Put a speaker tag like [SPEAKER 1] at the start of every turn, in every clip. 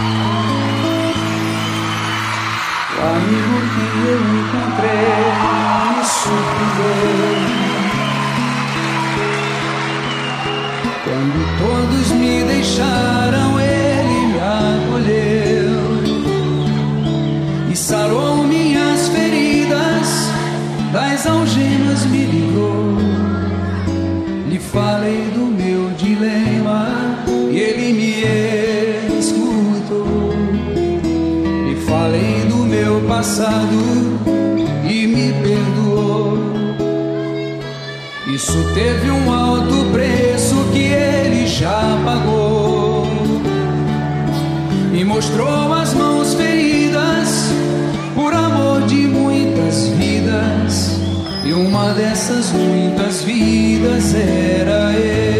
[SPEAKER 1] O teve um alto preço que ele já pagou. Me mostrou as mãos feridas por amor de muitas vidas. E uma dessas muitas vidas era eu.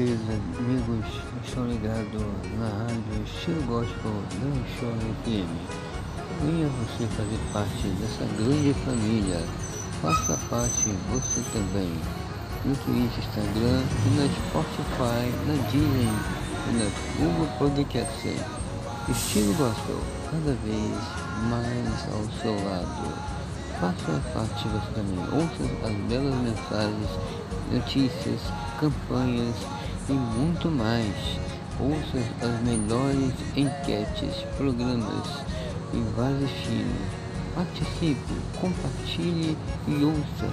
[SPEAKER 2] Amigos, estão ligados na rádio Estilo Gospel da Show FM. Venha você fazer parte dessa grande família. Faça parte você também. No Twitch, Instagram e na Spotify, na Disney e na Google Podcast. Estilo Gospel, cada vez mais ao seu lado. faça parte você também. Ouça as belas mensagens, notícias, campanhas e muito mais. Ouça as melhores enquetes, programas e vários filmes. Participe, compartilhe e ouça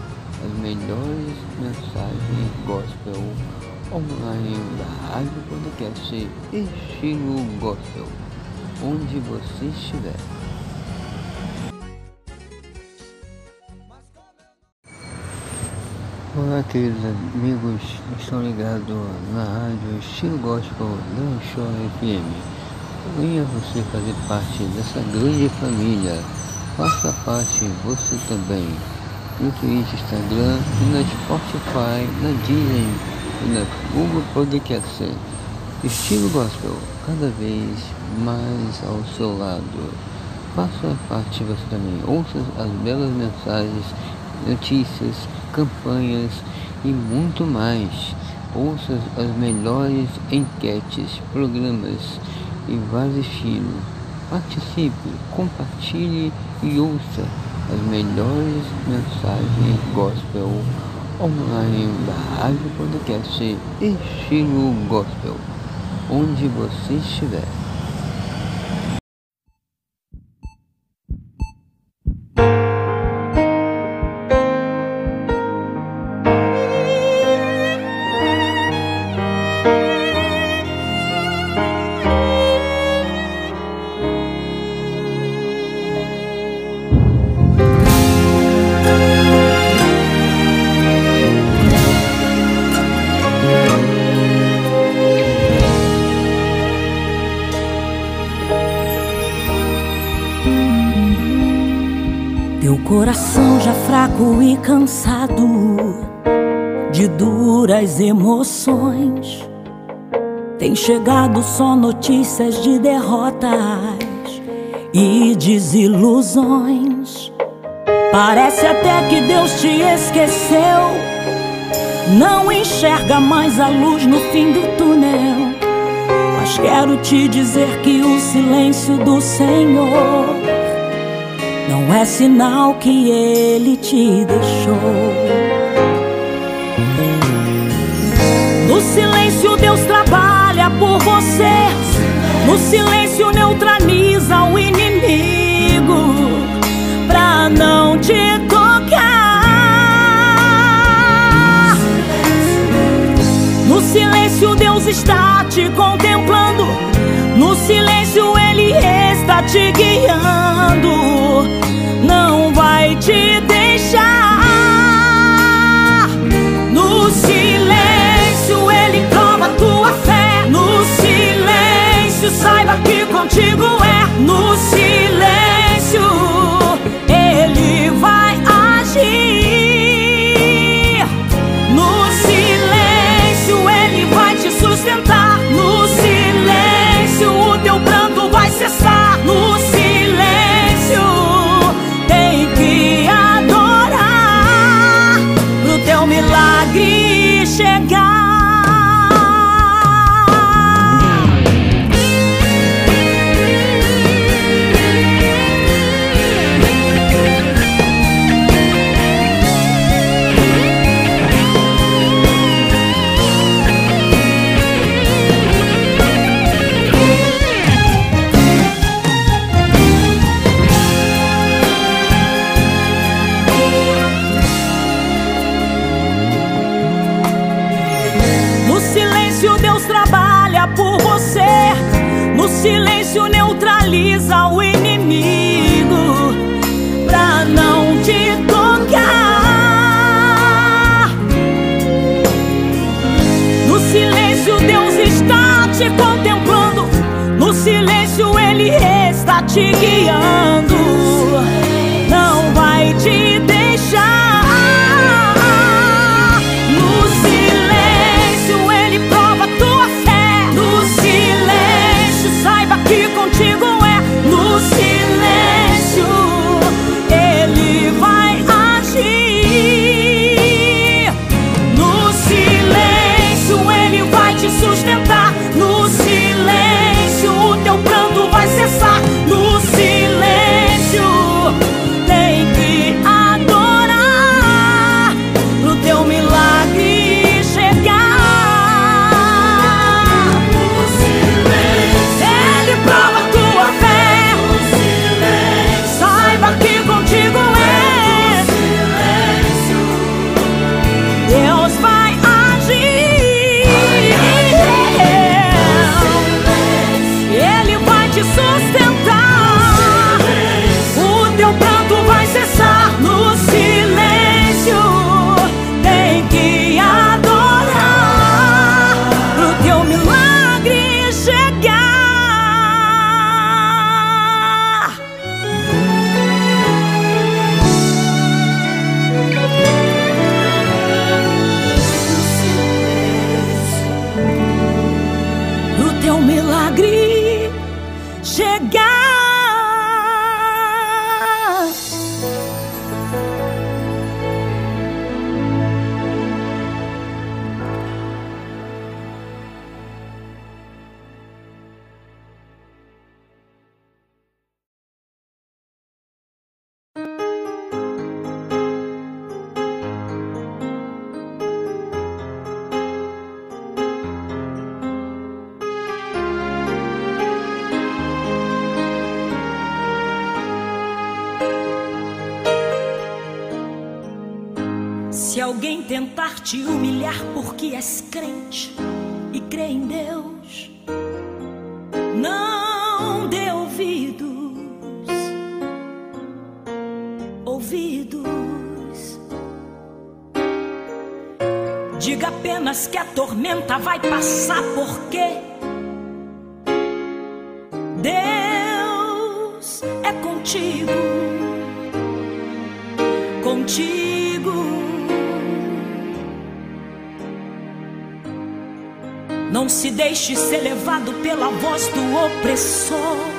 [SPEAKER 2] as melhores mensagens gospel online da Rádio Podcast Estilo Gospel, onde você estiver. Olá, queridos amigos, estão ligados na rádio Estilo Gospel da Show FM. Venha você fazer parte dessa grande família. Faça parte você também no Twitch, Instagram, na Spotify, na Disney e na Google Podcast. Estilo Gospel, cada vez mais ao seu lado. Faça parte você também. Ouça as belas mensagens, notícias, campanhas e muito mais. Ouça as melhores enquetes, programas e vários estilos. Participe, compartilhe e ouça as melhores mensagens gospel online da Rádio Podcast Estilo Gospel, onde você estiver.
[SPEAKER 3] Fraco e cansado de duras emoções. Tem chegado só notícias de derrotas e desilusões. Parece até que Deus te esqueceu. Não enxerga mais a luz no fim do túnel. Mas quero te dizer que o silêncio do Senhor não é sinal que ele te deixou. No silêncio, Deus trabalha por você. No silêncio, neutraliza o inimigo pra não te tocar. No silêncio, Deus está te contemplando. No silêncio, Ele está te guiando. Vai te deixar. No silêncio, Ele prova tua fé. No silêncio, saiba que contigo é. No silêncio, Ele vai agir. Silêncio, neutraliza o inimigo pra não te tocar. No silêncio, Deus está te contemplando. No silêncio, Ele está te guiando. Passar porque Deus é contigo, contigo. Não se deixe ser levado pela voz do opressor.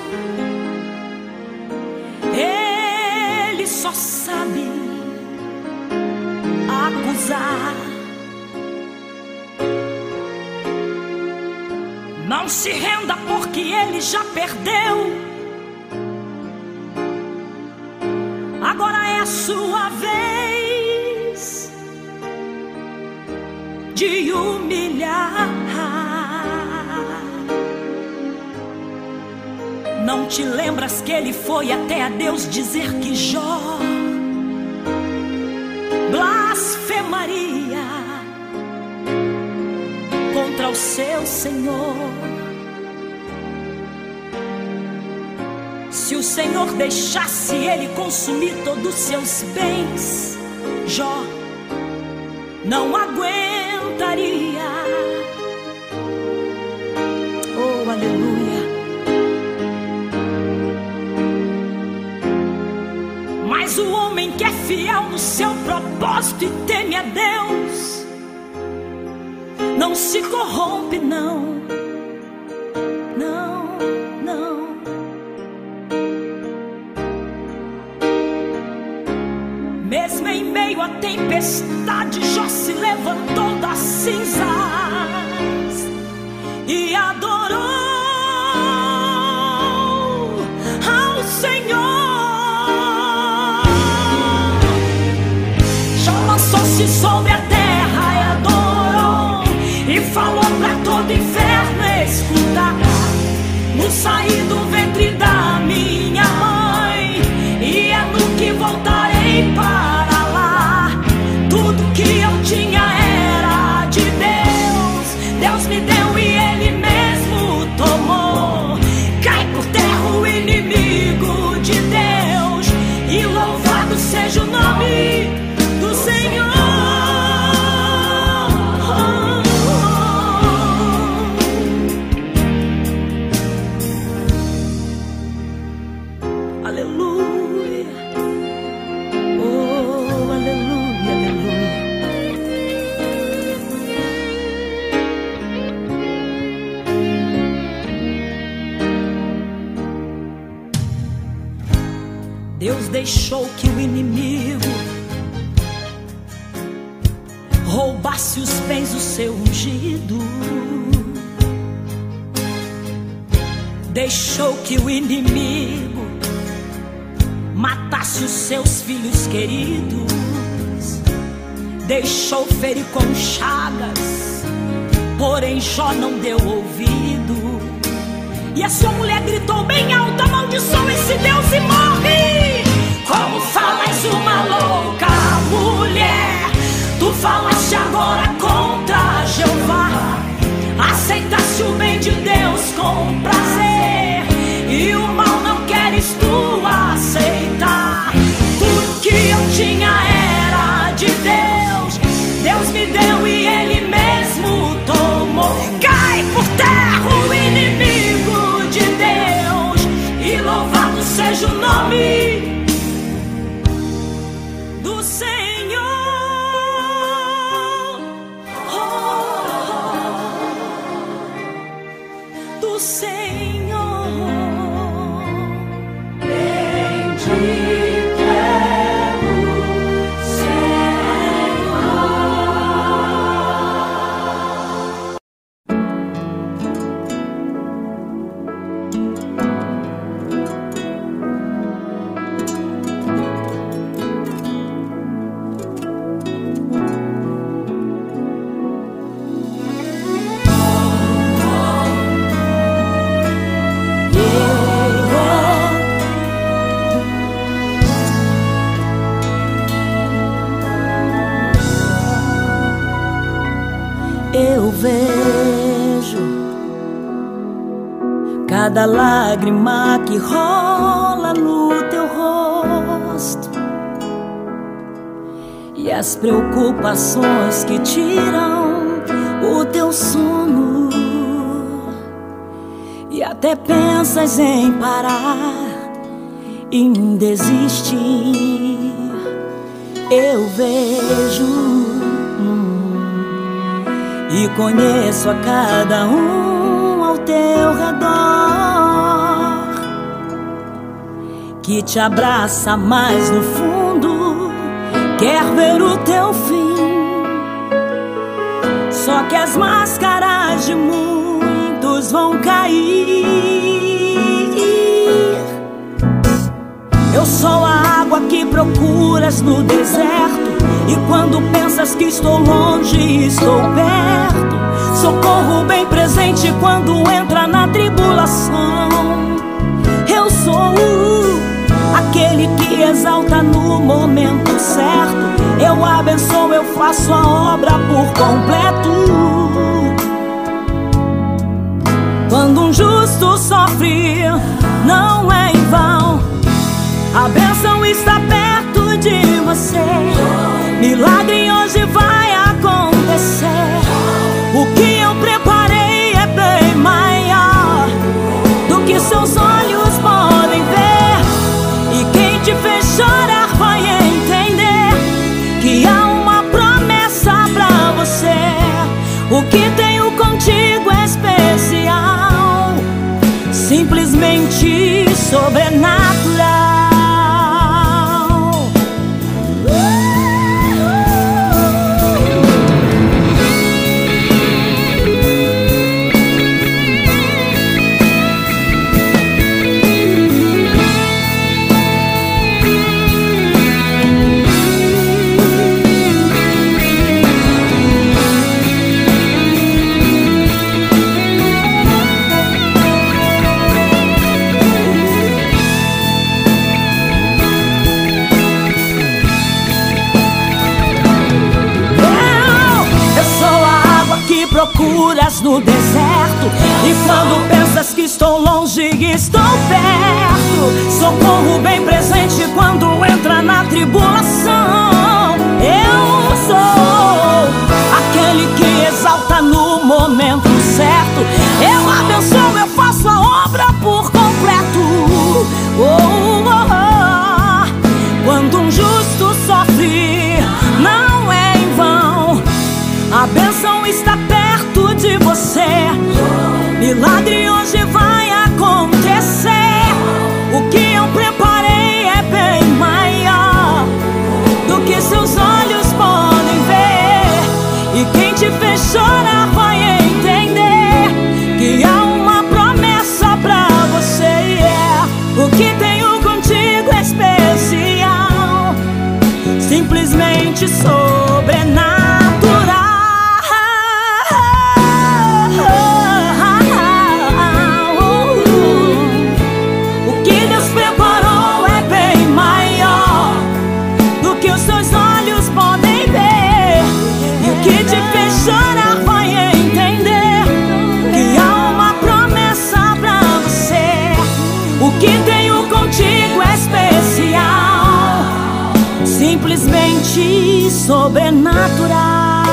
[SPEAKER 3] Não se renda porque ele já perdeu. Agora é a sua vez de humilhar. Não te lembras que ele foi até a Deus dizer que Jó blasfemaria contra o seu Senhor? Senhor deixasse ele consumir todos os seus bens, Jó não aguentaria. Oh, aleluia. Mas o homem que é fiel no seu propósito e teme a Deus, não se corrompe. Não, tempestade, Jó se levantou das cinzas que o inimigo matasse os seus filhos queridos. Deixou ferir com chagas, porém Jó não deu ouvido. E a sua mulher gritou bem alto: amaldiçoa esse Deus e morre. Como falas uma louca mulher? Tu falaste agora contra Jeová. Aceitaste o bem de Deus com prazer. tinha era de Deus. Deus me deu e ele mesmo tomou. Cai por terra o inimigo de Deus.
[SPEAKER 1] E louvado seja
[SPEAKER 3] o nome cada lágrima que rola no teu rosto. E as preocupações que tiram o teu sono. E até pensas em parar em desistir. Eu vejo hum, e conheço a cada um teu redor que te abraça mais no fundo, quer ver o teu fim. Só que as máscaras de muitos vão cair. Eu sou a água que procuras no deserto. E quando pensas que estou longe, estou perto. Socorro bem presente quando entra na tribulação. Eu sou aquele que exalta no momento certo. Eu abençoo, eu faço a obra por completo. Quando um justo sofre, não é em vão. A bênção está perto de você. Milagre hoje vai simplesmente sobrenatural. Socorro bem sobrenatural.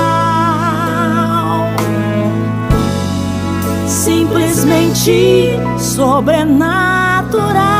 [SPEAKER 3] Simplesmente sobrenatural.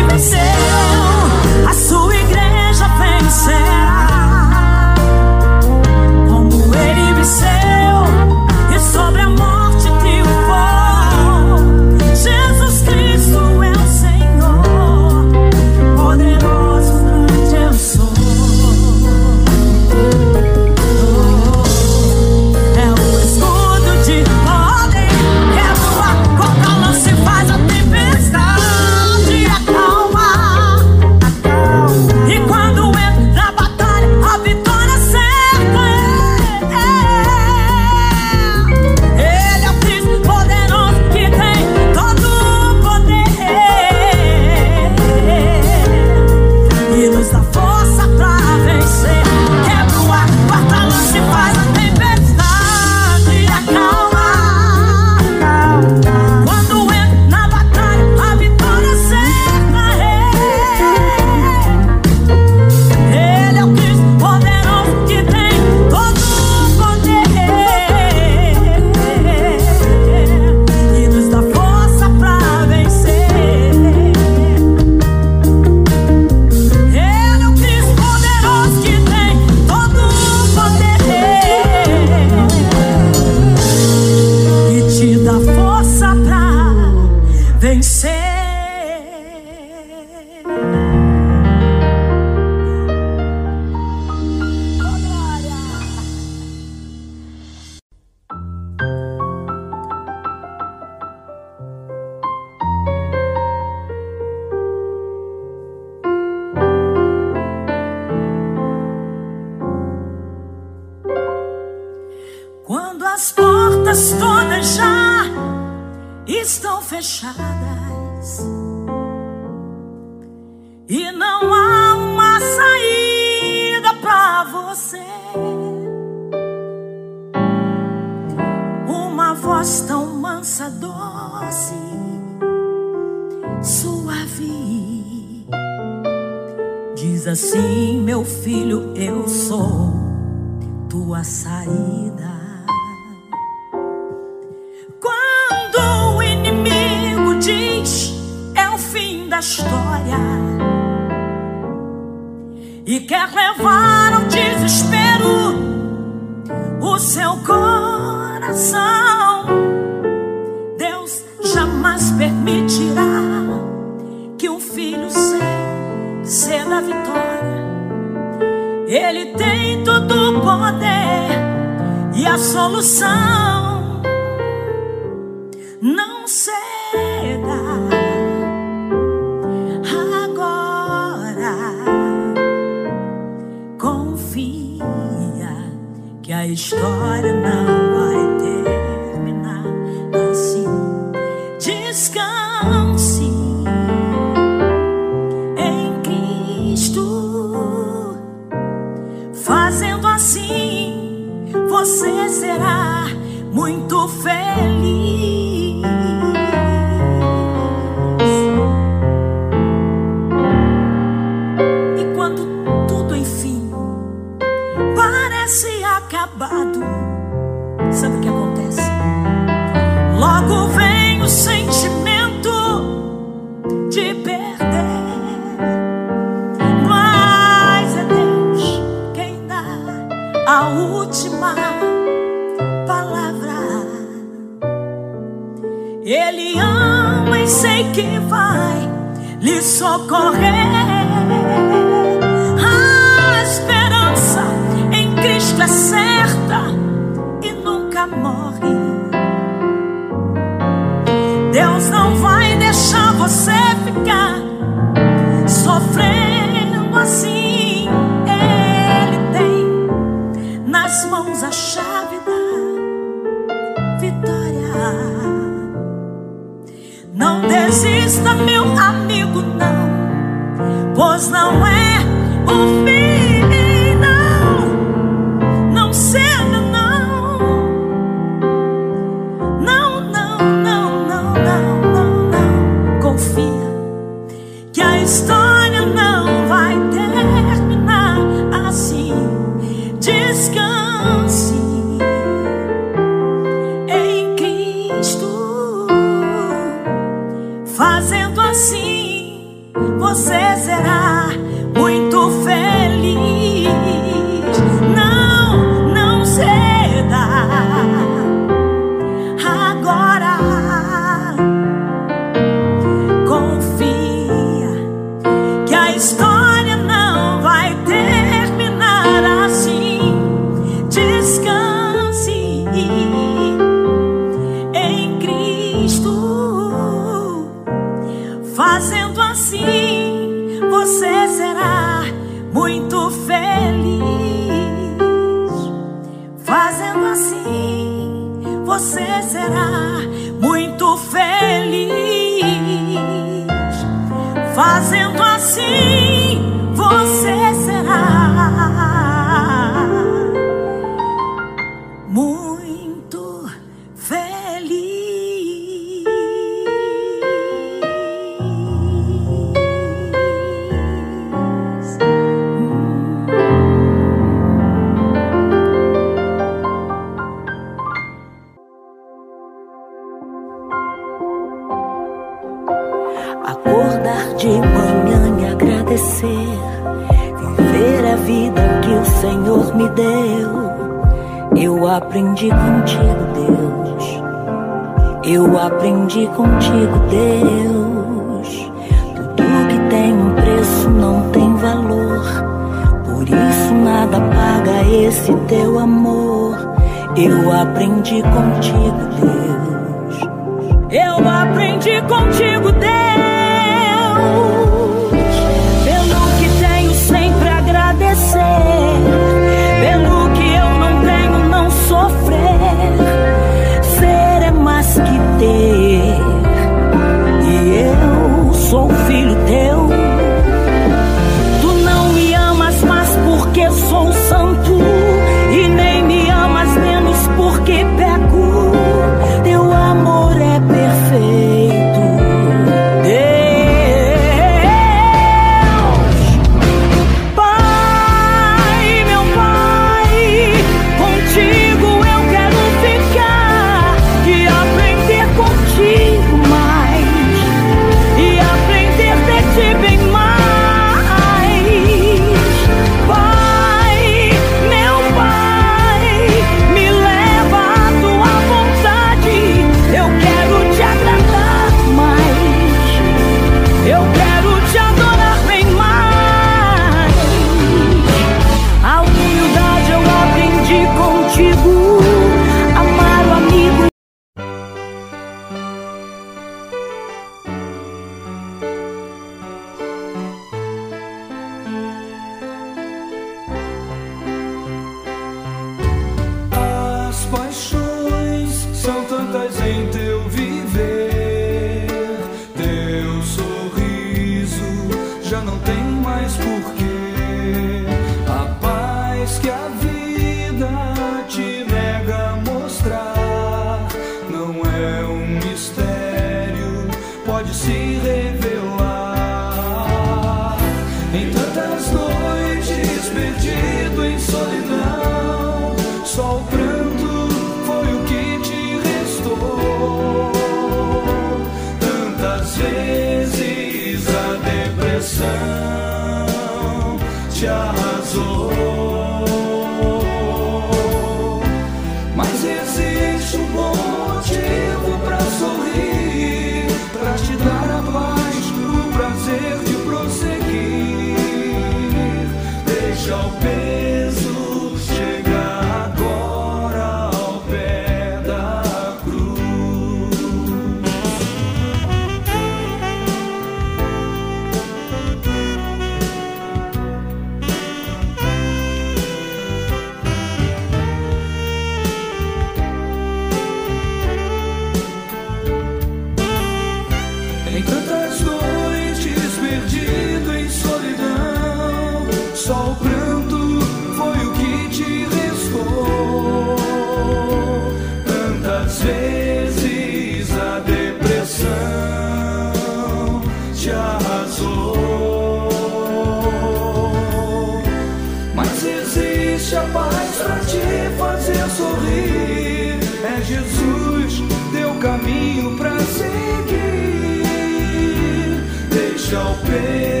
[SPEAKER 3] Tenho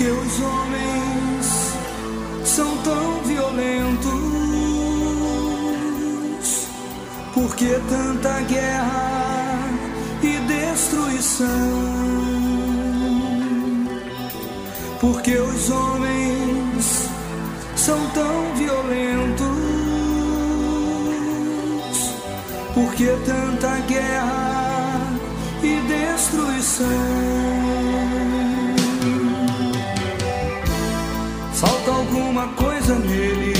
[SPEAKER 3] que os
[SPEAKER 1] homens são tão violentos? Por que tanta guerra e destruição? Por que os homens são tão violentos? Por que tanta guerra e destruição? Falta alguma coisa neles.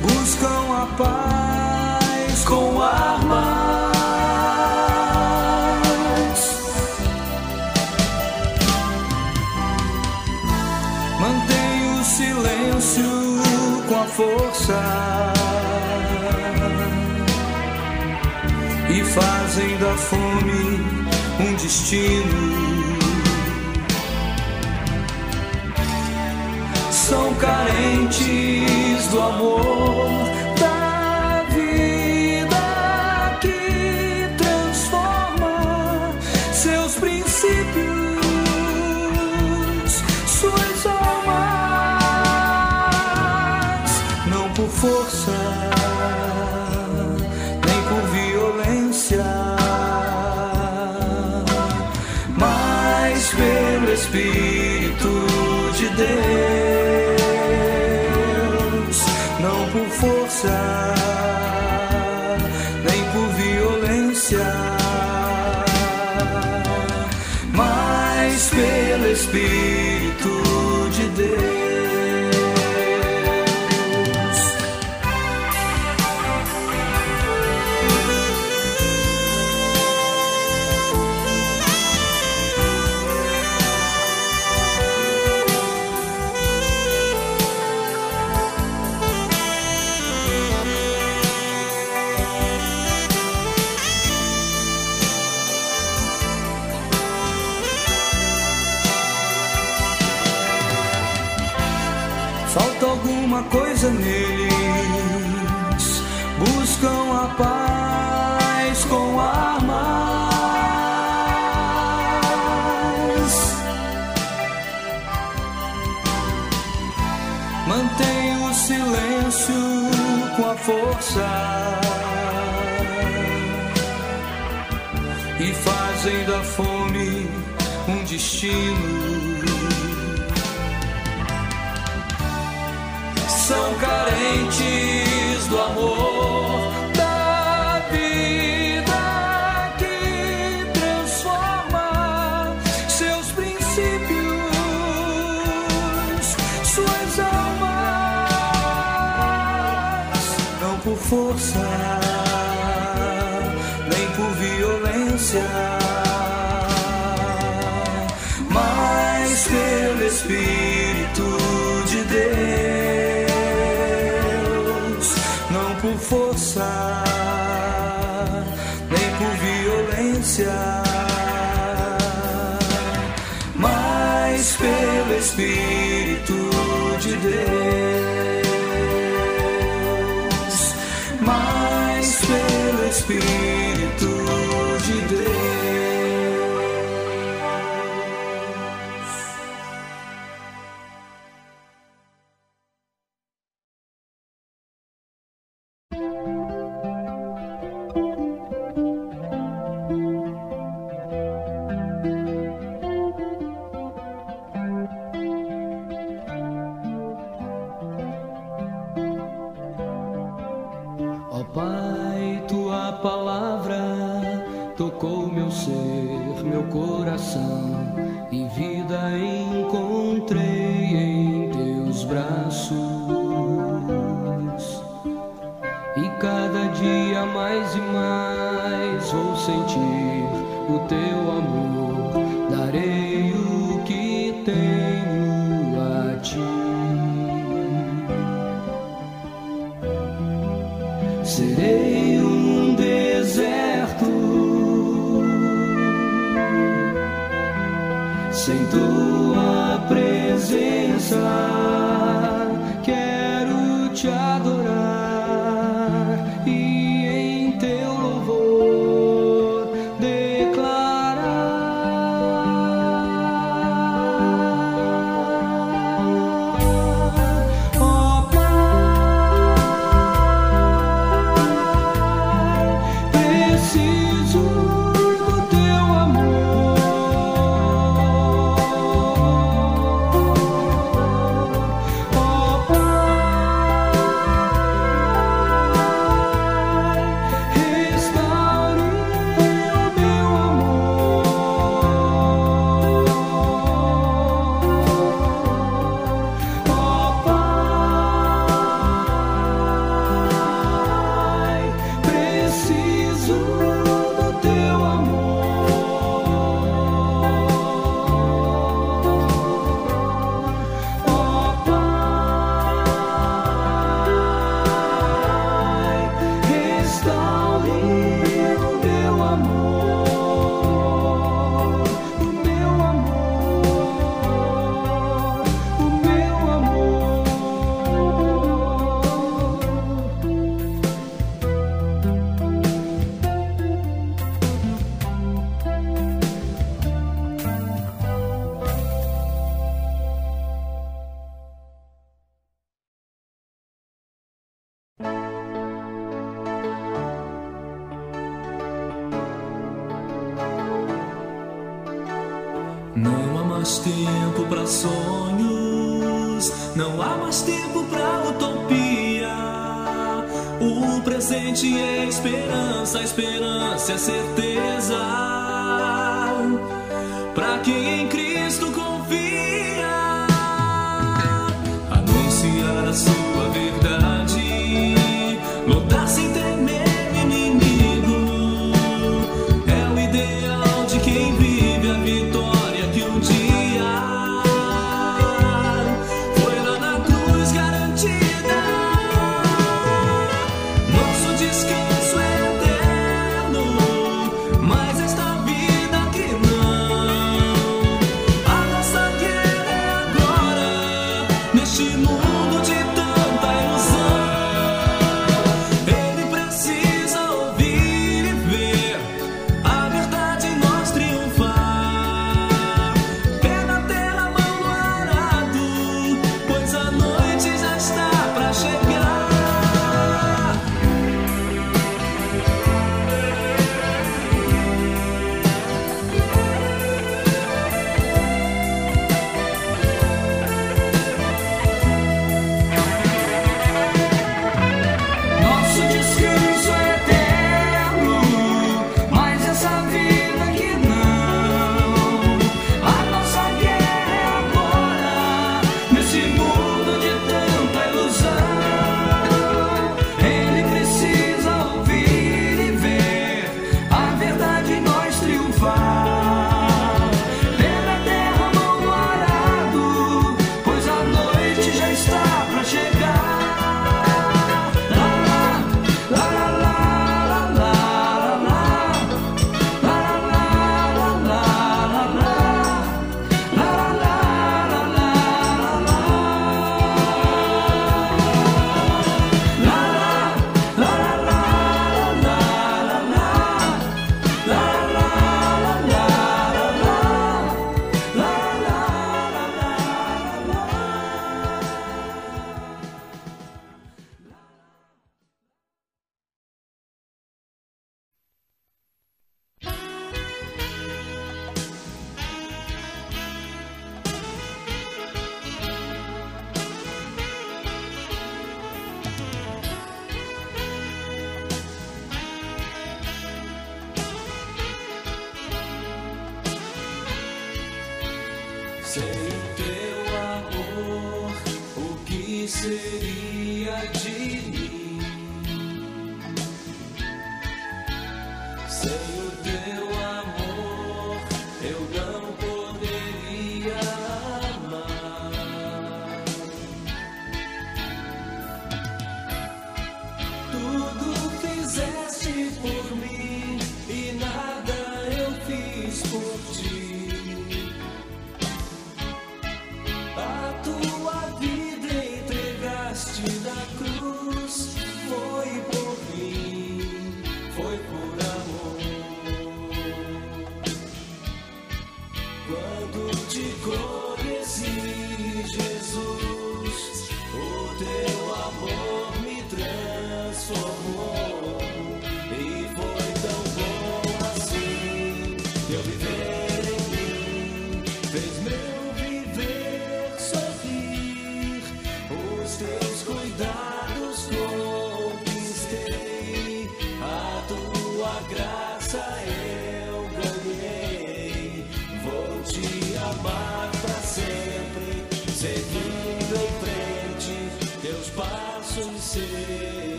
[SPEAKER 1] Buscam a paz com armas. Mantém o silêncio com a força. E fazem da fome um destino. São carentes do amor força. E fazem da fome um destino. são carentes do amor Espírito de Deus. por força, nem por violência, mas pelo Espírito de Deus, mais pelo Espírito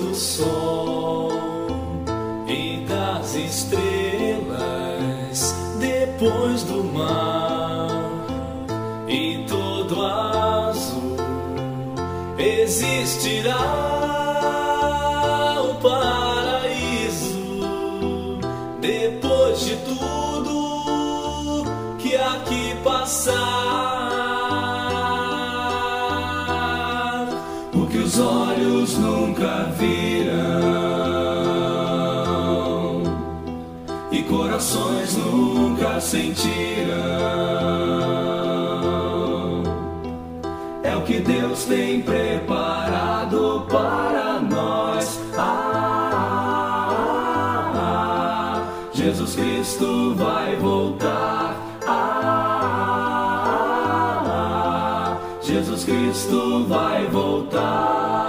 [SPEAKER 1] do sol e das estrelas. Jesus Cristo vai voltar. Ah, ah, ah, ah. Jesus Cristo vai voltar.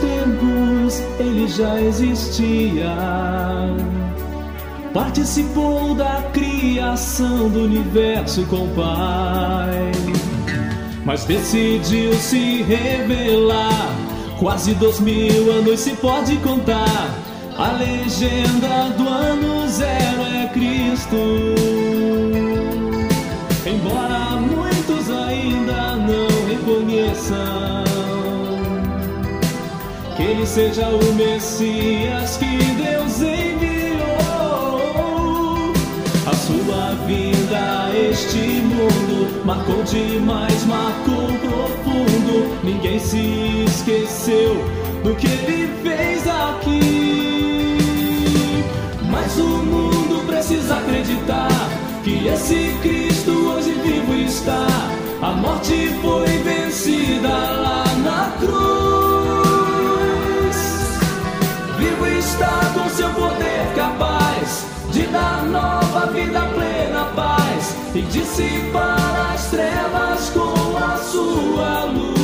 [SPEAKER 4] Tempos, ele já existia. Participou da criação do universo com o Pai, mas decidiu se revelar. Quase dois mil anos se pode contar. A legenda do ano zero é Cristo. Embora muitos ainda não reconheçam ele seja o Messias que Deus enviou. A sua vinda a este mundo marcou demais, marcou profundo. Ninguém se esqueceu do que ele fez aqui. Mas o mundo precisa acreditar que esse Cristo hoje vivo está. A morte foi vencida lá na cruz. E dissipar as trevas com a sua luz.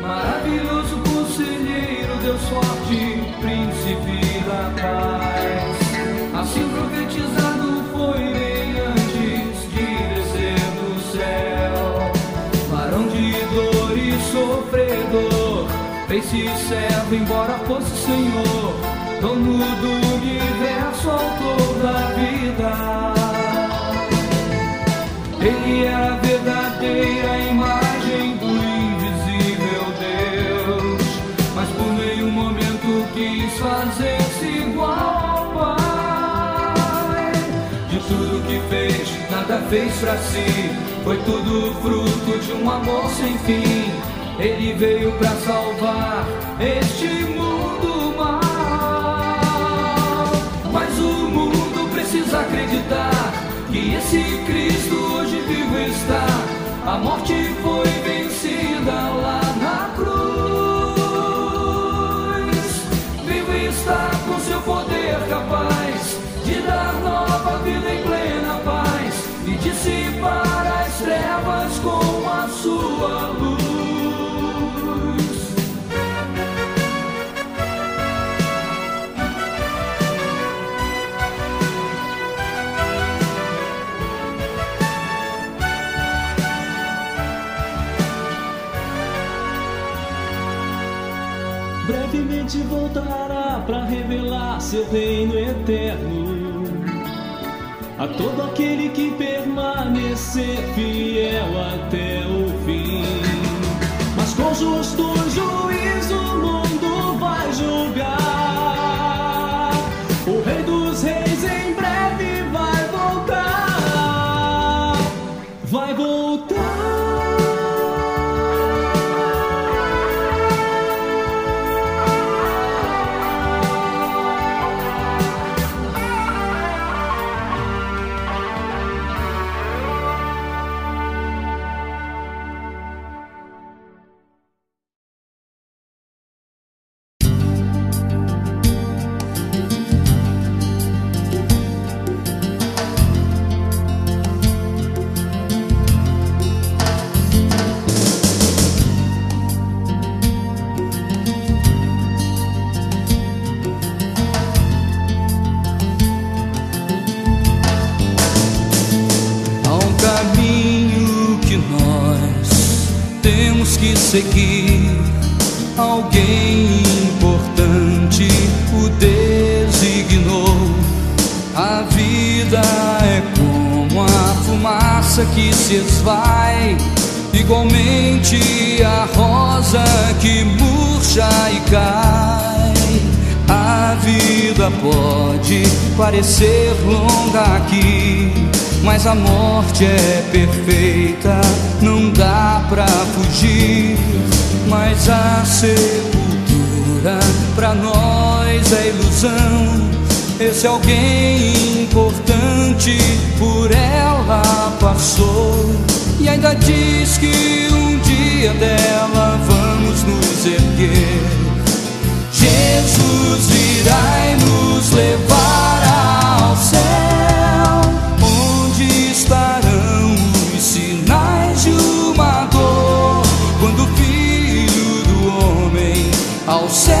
[SPEAKER 1] Maravilhoso conselheiro, Deus forte, príncipe da paz. Assim profetizado foi bem antes de descer do céu. Varão de dor e sofredor, fez-se servo, embora fosse Senhor, dono do universo, autor da vida. Ele era a verdadeira imagem do invisível Deus, mas por nenhum momento quis fazer-se igual ao Pai. De tudo que fez, nada fez pra si, foi tudo fruto de um amor sem fim. Ele veio pra salvar este mundo precisa acreditar que esse Cristo hoje vivo está. A morte foi vencida lá na cruz. Vivo está com seu poder capaz de dar nova vida em plena paz e dissipar as trevas com a sua luz.
[SPEAKER 4] Seu reino eterno a todo aquele que permanecer fiel até o fim. Mas com justo
[SPEAKER 1] parecer longa aqui, mas a morte é perfeita, não dá pra fugir. Mas a sepultura pra nós é ilusão. Esse alguém importante por ela passou e ainda diz que um dia dela vamos nos erguer. Jesus virá e nos levar céu.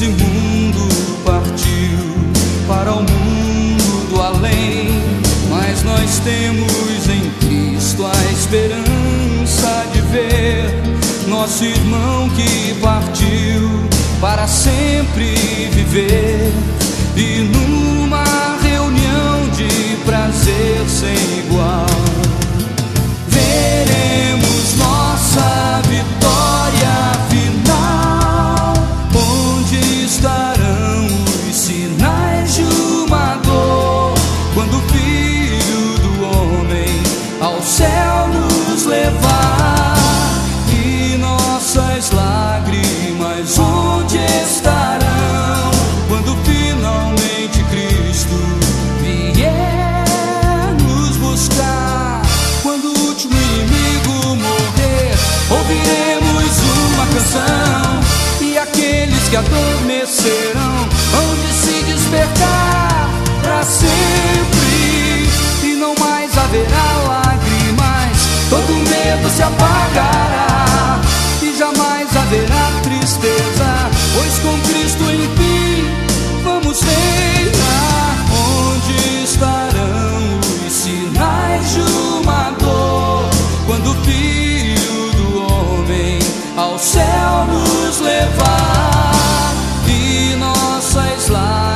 [SPEAKER 1] esse mundo partiu para o mundo do além, mas nós temos em Cristo a esperança de ver nosso irmão que partiu para sempre viver. E numa reunião de prazer sem vocês lá.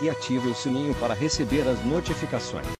[SPEAKER 1] e
[SPEAKER 3] ative o sininho para receber as notificações.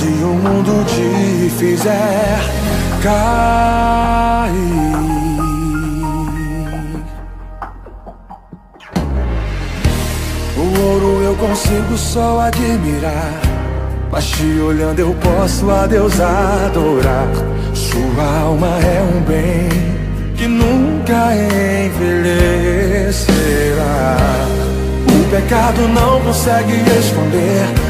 [SPEAKER 5] Se o mundo te fizer cair. O ouro eu consigo só admirar. Mas te olhando eu posso a Deus adorar. Sua alma é um bem que nunca envelhecerá. O pecado não consegue esconder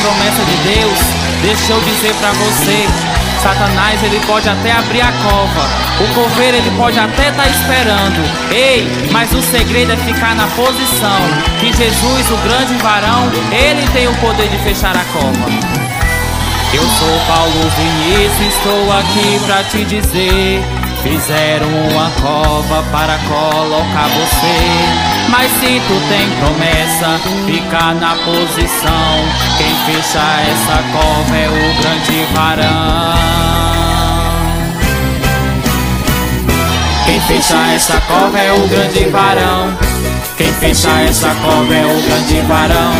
[SPEAKER 6] Promessa de Deus, deixa eu dizer pra você. Satanás ele pode até abrir a cova, o coveiro ele pode até estar esperando. Ei, mas o segredo é ficar na posição que Jesus, o grande varão, ele tem o poder de fechar a cova. Eu sou Paulo Vinícius, estou aqui pra te dizer. Fizeram uma cova para colocar você. Mas se tu tem promessa, fica na posição. Quem fecha essa cova é o grande varão. Quem fecha essa cova é o grande varão. Quem fecha essa cova é o grande varão.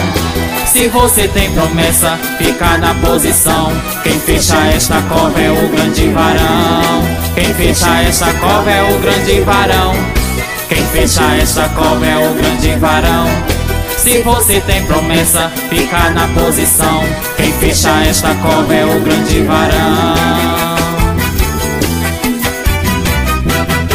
[SPEAKER 6] Se você tem promessa, fica na posição. Quem fecha esta cova é o grande varão. Quem fecha essa cova é o grande varão. Quem fecha essa cova é o grande varão. Se você tem promessa, fica na posição. Quem fecha esta cova é o grande varão.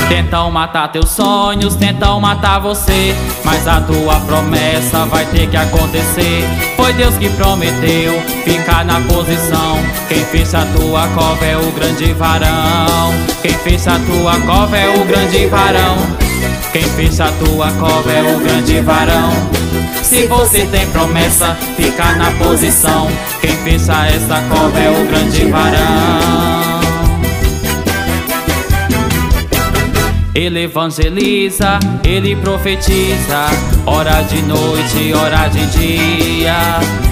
[SPEAKER 6] Tentam matar teus sonhos, tentam matar você. Mas a tua promessa vai ter que acontecer. Foi Deus que prometeu ficar na posição. Quem fez a tua cova é o grande varão. Quem fez a tua cova é o grande varão. Quem fez a tua cova é o grande varão. Se você tem promessa, fica na posição. Quem fez essa cova é o grande varão. Ele evangeliza, ele profetiza, hora de noite, hora de dia.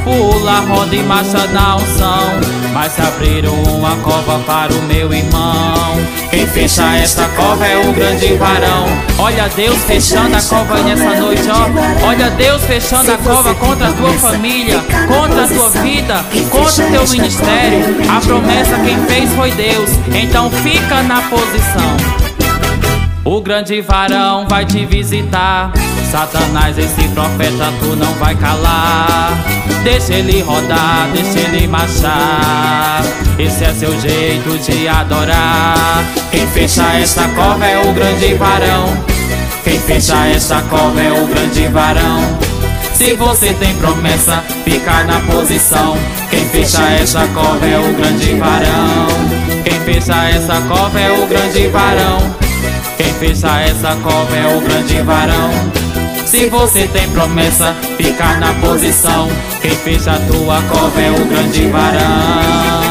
[SPEAKER 6] Pula, roda e marcha na unção, mas abriram uma cova para o meu irmão. Quem fecha essa cova é o grande varão. Olha Deus fechando a cova nessa noite, ó. Olha Deus fechando a cova contra a tua família, contra a tua vida, contra o teu ministério. A promessa quem fez foi Deus, então fica na posição. O grande varão vai te visitar. Satanás, esse profeta, tu não vai calar. Deixa ele rodar, deixa ele marchar. Esse é seu jeito de adorar. Quem fecha essa cova é o grande varão. Quem fecha essa cova é o grande varão. Se você tem promessa, fica na posição. Quem fecha essa cova é o grande varão. Quem fecha essa cova é o grande varão. Quem fecha essa cova é o grande varão. Se você tem promessa, fica na posição. Quem fecha a tua cova é o grande varão.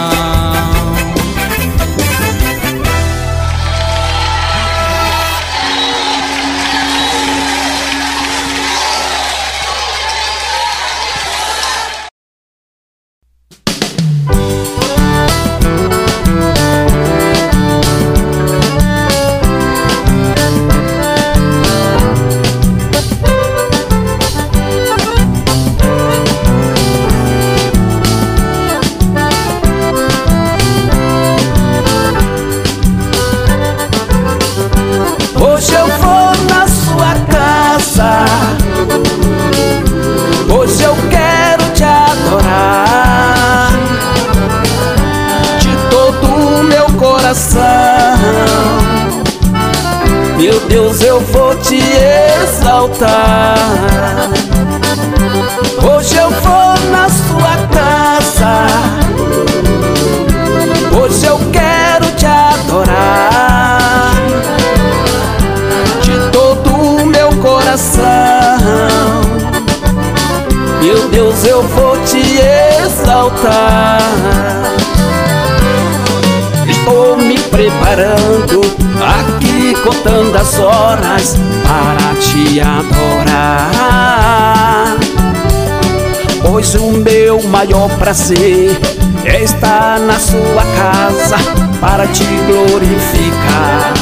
[SPEAKER 4] Maior prazer é estar na sua casa para te glorificar.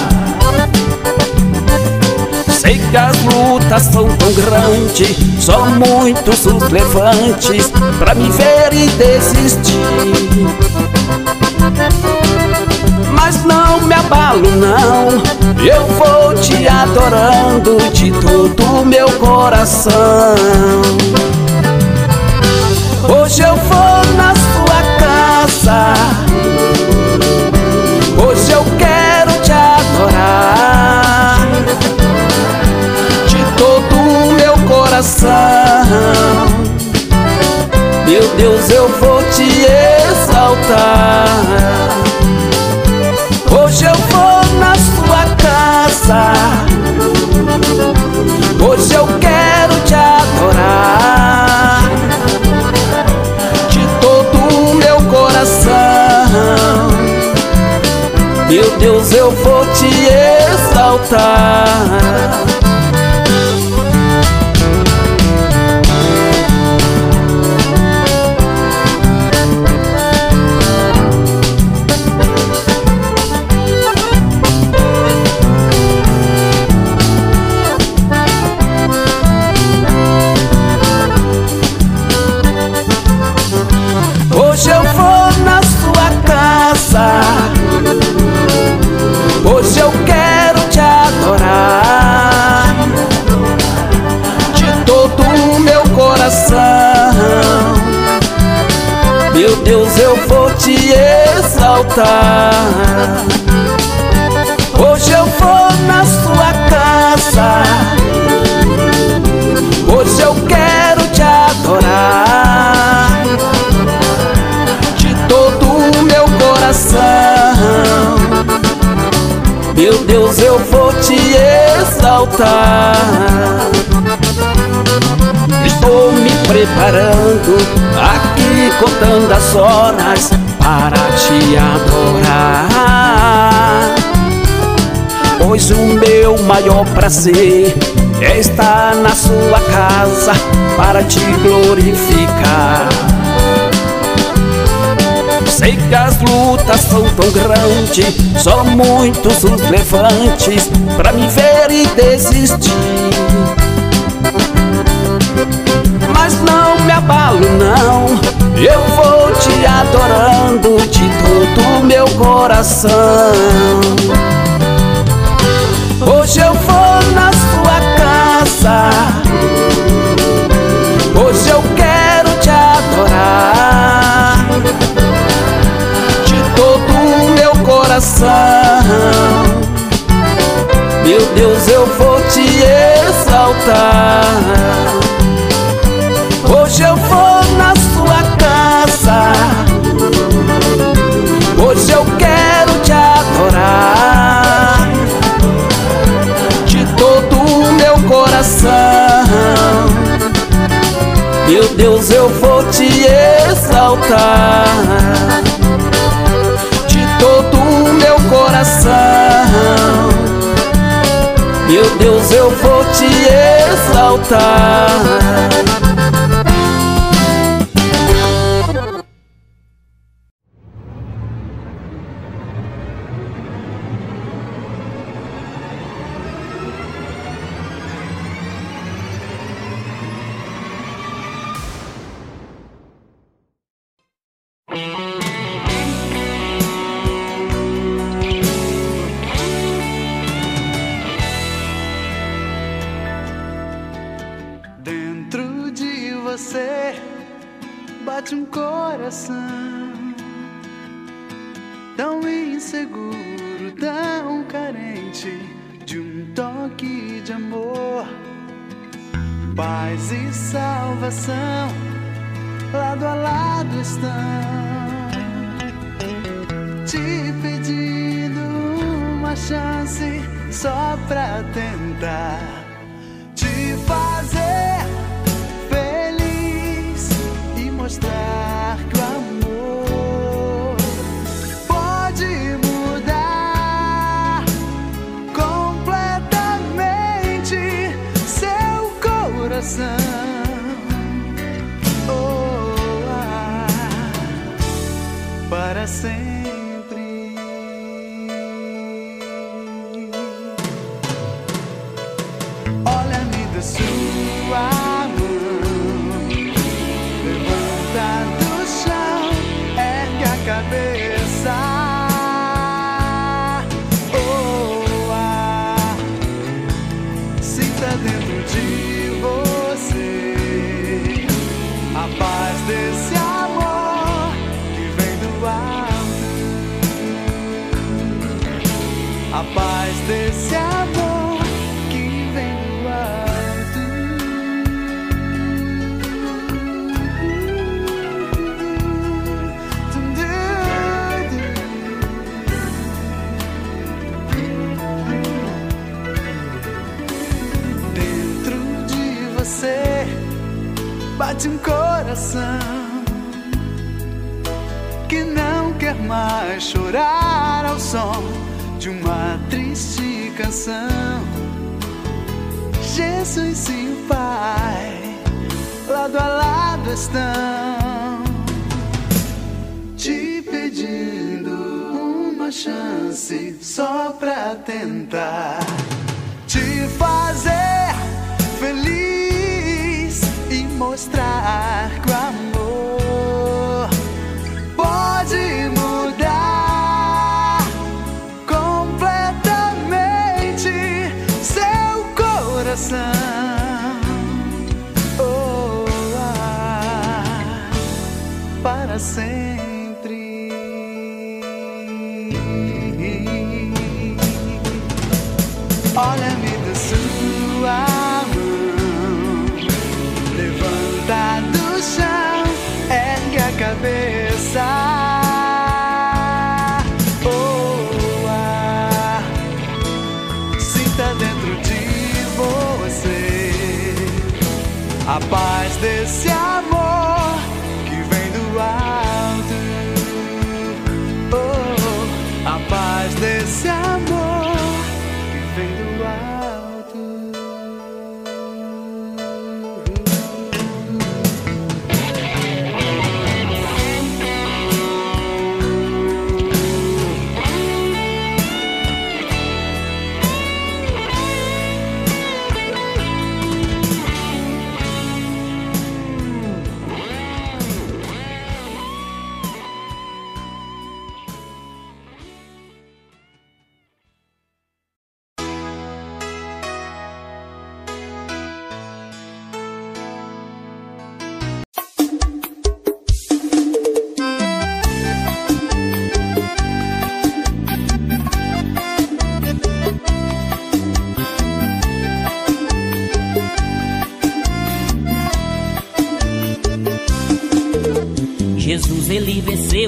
[SPEAKER 4] Sei que as lutas são tão grandes, são muitos os levantes pra me ver e desistir. Mas não me abalo não, eu vou te adorando de todo o meu coração. Hoje eu vou na sua casa. Hoje eu quero te adorar de todo o meu coração. Meu Deus, eu vou te exaltar. Hoje eu vou na sua casa. Hoje eu quero Deus, eu vou te exaltar. Deus eu vou te exaltar. Hoje eu vou na sua casa. Hoje eu quero te adorar. De todo o meu coração. Meu Deus eu vou te exaltar.
[SPEAKER 7] Estou me preparando aqui contando as horas para te adorar. Pois o meu maior prazer é estar na sua casa para te glorificar. Sei que as lutas são tão grandes, são muitos os levantes para me ver e desistir. Abalo não, eu vou te adorando de todo o meu coração. Hoje eu vou na sua casa, hoje eu quero te adorar de todo o meu coração. Meu Deus, eu vou te exaltar. Meu Deus, eu vou te exaltar de todo o meu coração. Meu Deus, eu vou te exaltar.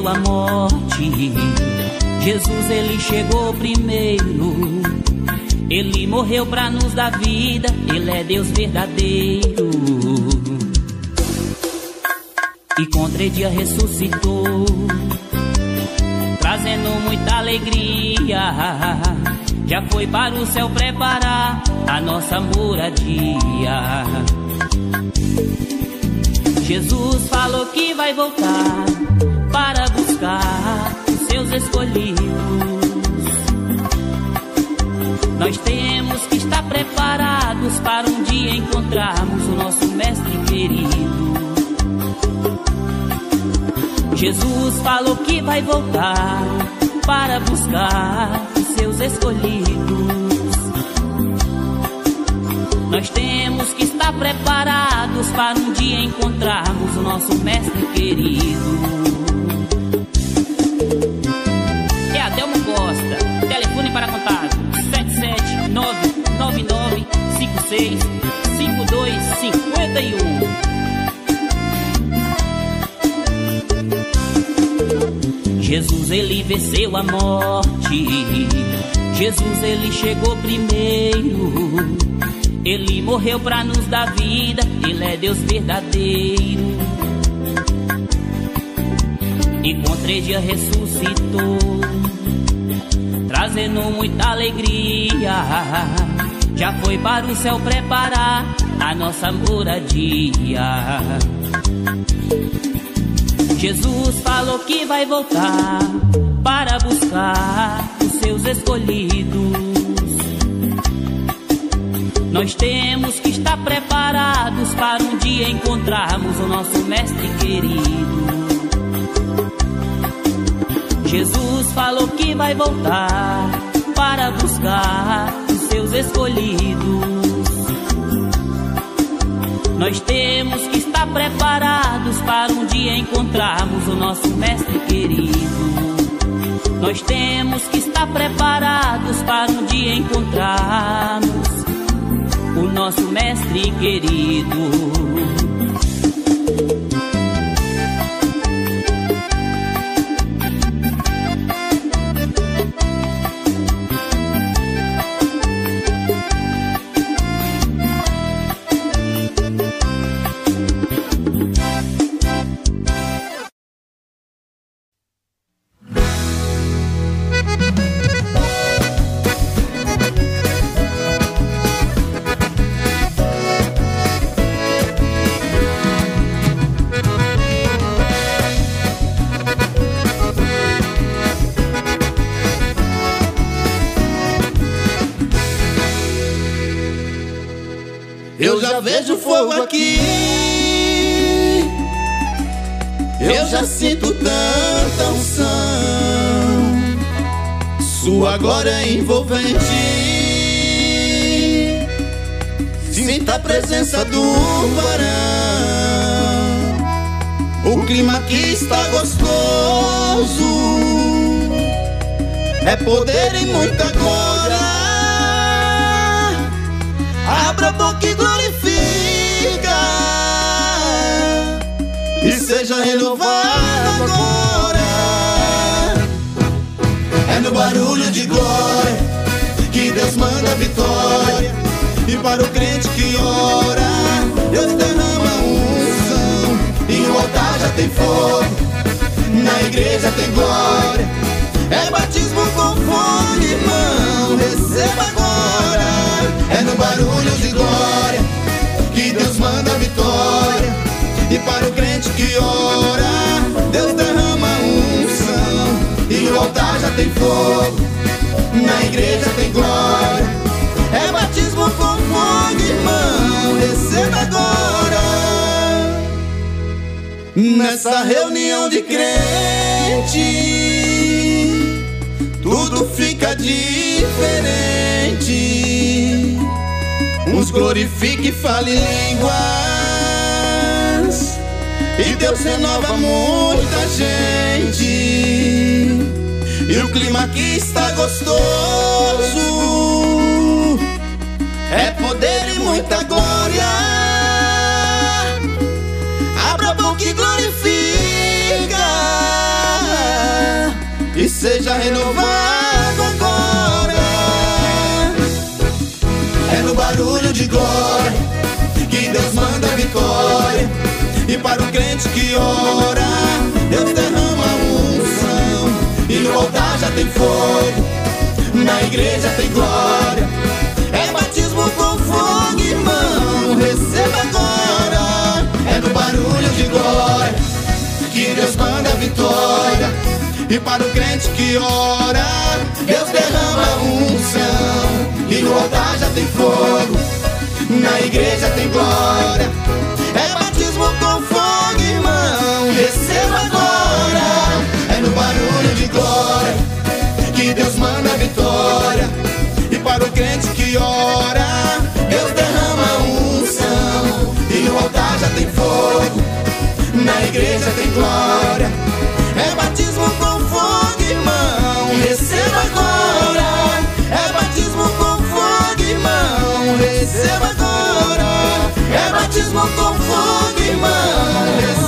[SPEAKER 8] Venceu a morte. Jesus ele chegou primeiro. Ele morreu pra nos dar vida. Ele é Deus verdadeiro. E com três dias ressuscitou, trazendo muita alegria. Já foi para o céu preparar a nossa moradia. Jesus falou que vai voltar para buscar os seus escolhidos. Nós temos que estar preparados para um dia encontrarmos o nosso Mestre querido. Jesus falou que vai voltar para buscar os seus escolhidos. Nós temos que estar preparados para um dia encontrarmos o nosso Mestre querido. 77996565251. Jesus ele venceu a morte. Jesus ele chegou primeiro. Ele morreu pra nos dar vida, Ele é Deus verdadeiro. E com três dias ressuscitou, trazendo muita alegria. Já foi para o céu preparar a nossa moradia. Jesus falou que vai voltar para buscar os seus escolhidos. Nós temos que estar preparados para um dia encontrarmos o nosso Mestre querido. Jesus falou que vai voltar para buscar seus escolhidos. Nós temos que estar preparados para um dia encontrarmos o nosso Mestre querido. Nós temos que estar preparados para um dia encontrarmos o nosso mestre querido.
[SPEAKER 9] Presença do varão. O clima aqui está gostoso. É poder e muita glória. Abra a boca e glorifica E seja renovado agora É no barulho de glória Que Deus manda vitória e para o crente que ora, Deus derrama unção. E o altar já tem fogo, na igreja tem glória. É batismo com fome, irmão, receba agora. É no barulho de glória que Deus manda a vitória. E para o crente que ora, Deus derrama unção. E o altar já tem fogo, na igreja tem glória. Receba agora. Nessa reunião de crente, tudo fica diferente. Uns glorifica e fale línguas, e Deus renova muita gente. E o clima aqui está gostoso, é poder e muita glória. Seja renovado agora. É no barulho de glória Que Deus manda a vitória. E para o crente que ora Deus derrama unção. E no altar já tem fogo Na igreja tem glória. É batismo com fogo, irmão Receba agora. É no barulho de glória Que Deus manda a vitória e para o crente que ora, Deus derrama unção. E no altar já tem fogo, na igreja tem glória. É batismo com fogo, irmão. Receba agora. É no barulho de glória que Deus manda a vitória. E para o crente que ora, Deus derrama unção. E no altar já tem fogo, na igreja tem glória. Batismo com fogo,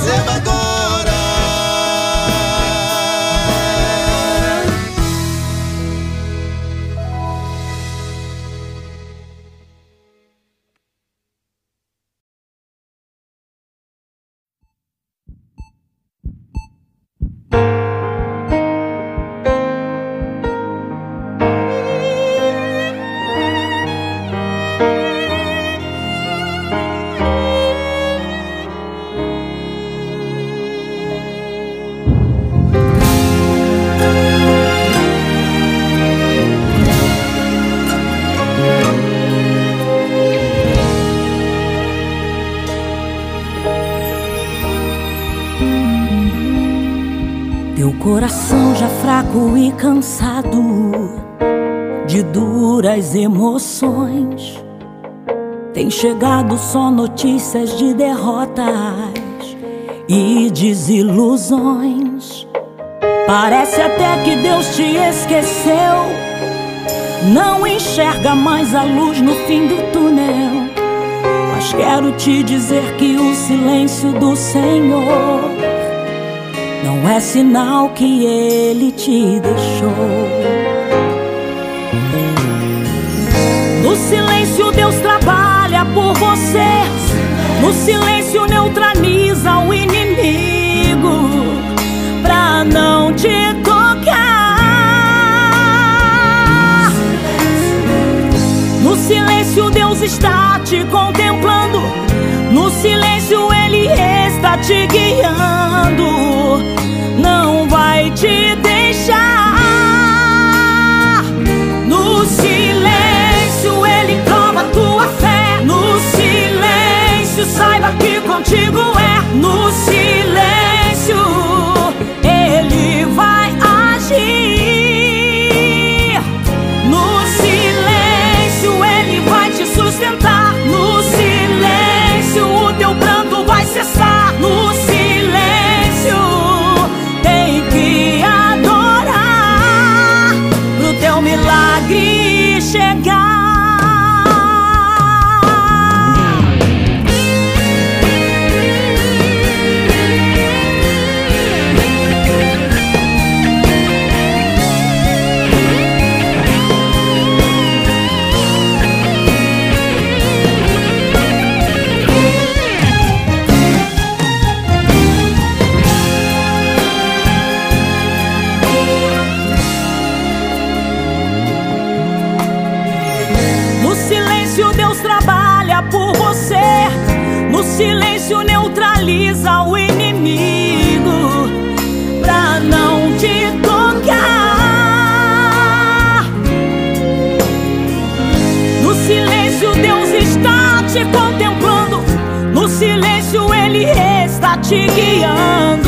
[SPEAKER 3] cansado de duras emoções. Tem chegado só notícias de derrotas e desilusões. Parece até que Deus te esqueceu. Não enxerga mais a luz no fim do túnel. Mas quero te dizer que o silêncio do Senhor não é sinal que ele te deixou. No silêncio, Deus trabalha por você. No silêncio, neutraliza o inimigo pra não te tocar. No silêncio, Deus está te contemplando. No silêncio, Ele te guiando. Não vai te deixar. No silêncio, Ele prova tua fé. No silêncio, saiba que contigo é. No silêncio, 一样。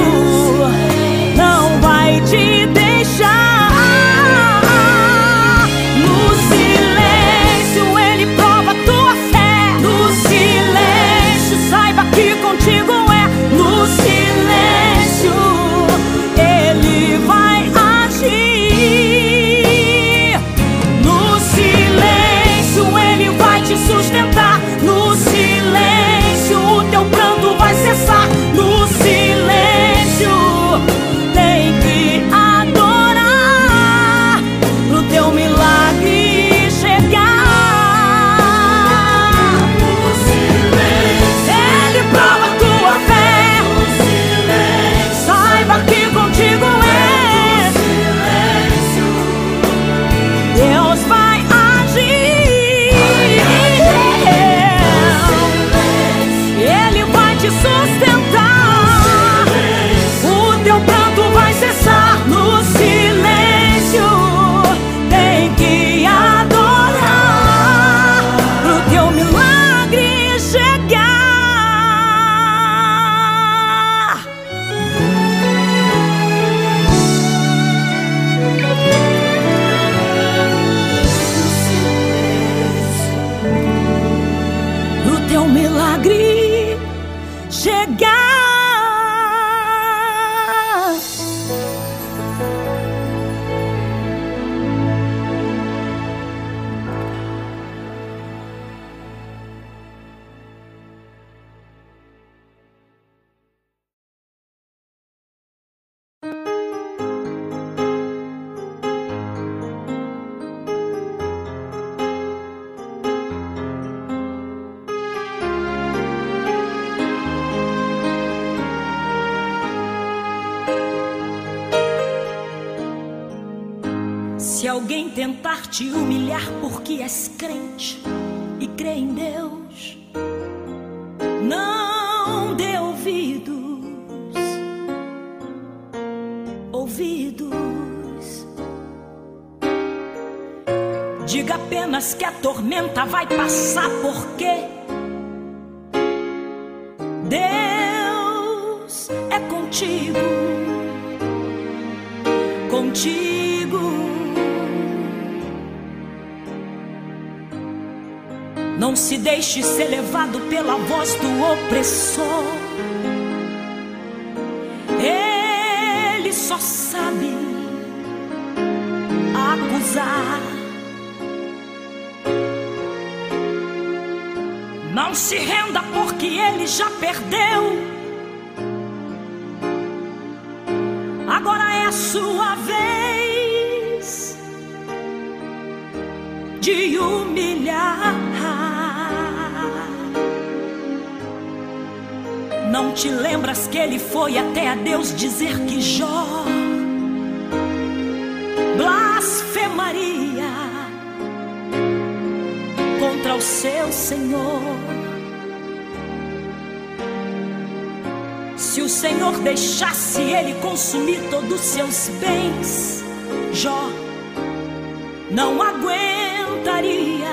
[SPEAKER 3] não aguentaria.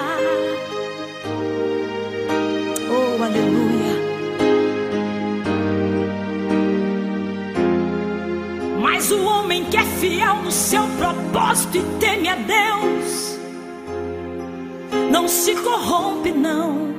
[SPEAKER 3] Oh, aleluia. Mas o homem que é fiel no seu propósito e teme a Deus, não se corrompe, não.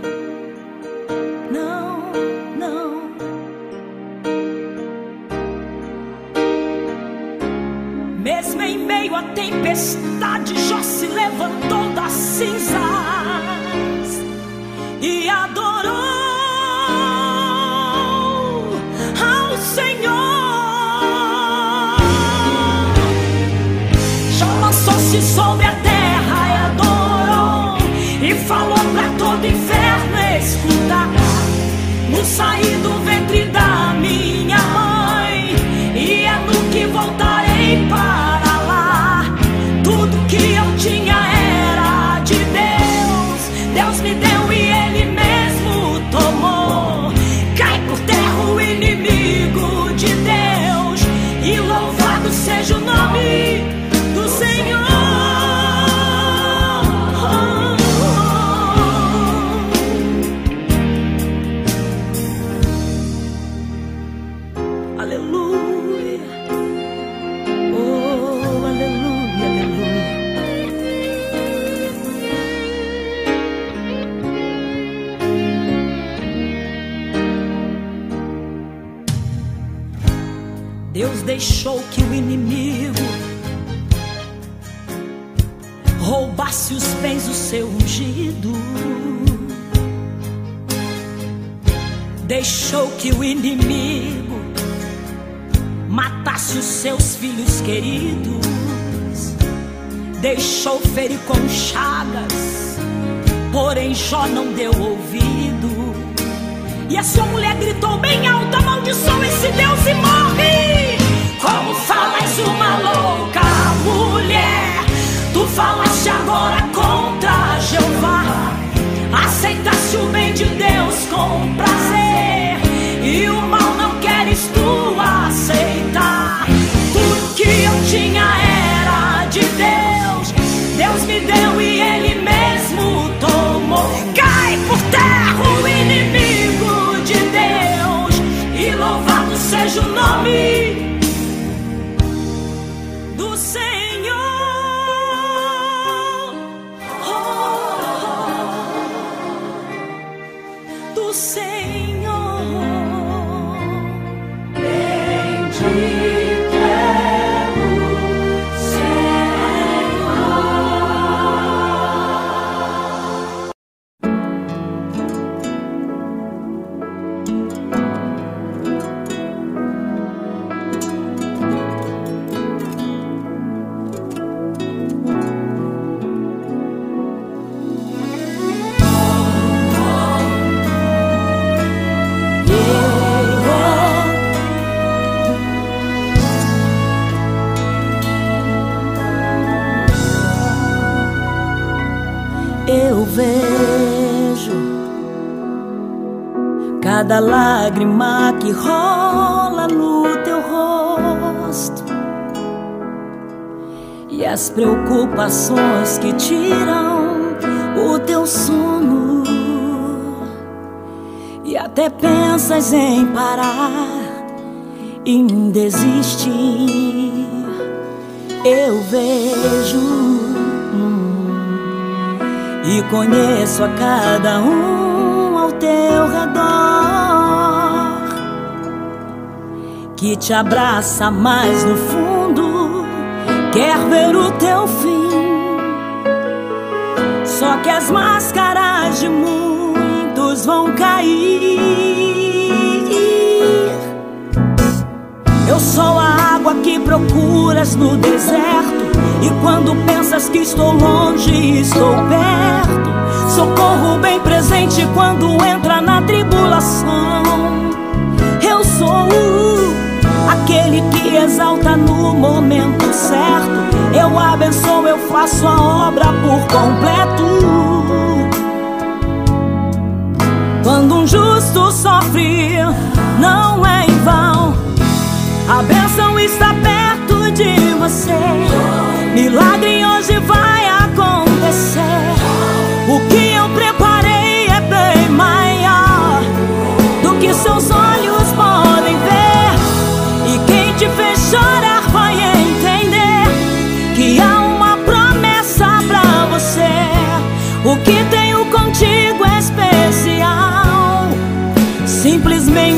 [SPEAKER 3] Deus deixou que o inimigo roubasse os bens do seu ungido. Deixou que o inimigo matasse os seus filhos queridos. Deixou ferir com chagas, porém Jó não deu ouvido. E a sua mulher gritou bem alto: Amaldiçoa esse Deus e morre. Como falas uma louca mulher? Tu falaste agora contra Jeová. Aceitaste o bem de Deus com prazer. E o mal louvado seja o nome lágrima que rola no teu rosto. E as preocupações que tiram o teu sono. E até pensas em parar em desistir. Eu vejo e conheço a cada um ao teu redor que te abraça mais no fundo, quer ver o teu fim. Só que as máscaras de muitos vão cair. Eu sou a água que procuras no deserto. E quando pensas que estou longe, estou perto. Socorro bem presente quando entra na tribulação. Eu sou aquele que exalta no momento certo. Eu abençoo, eu faço a obra por completo. Quando um justo sofre, não é em vão. A bênção está perto de você. Milagre hoje vai acontecer. O que eu preparei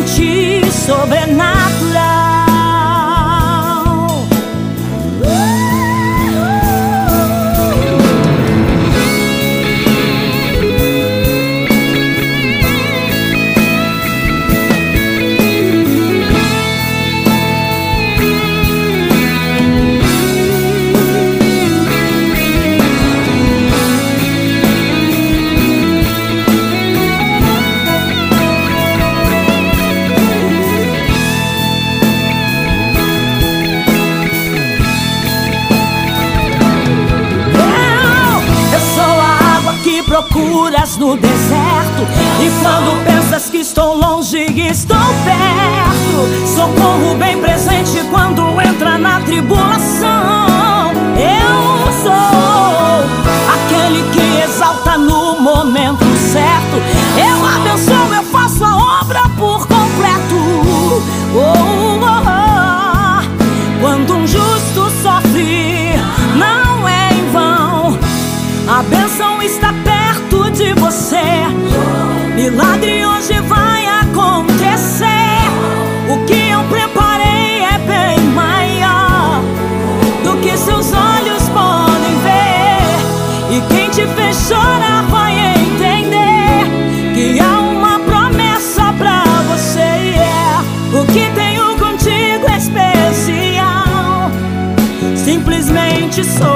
[SPEAKER 3] simplesmente sobrenatural. Longe, estou perto. Socorro bem presente quando entra na tribulação. que seus olhos podem ver. E quem te fez chorar vai entender que há uma promessa pra você. e é O que tenho contigo é especial. Simplesmente sou.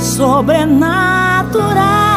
[SPEAKER 3] Sobrenatural.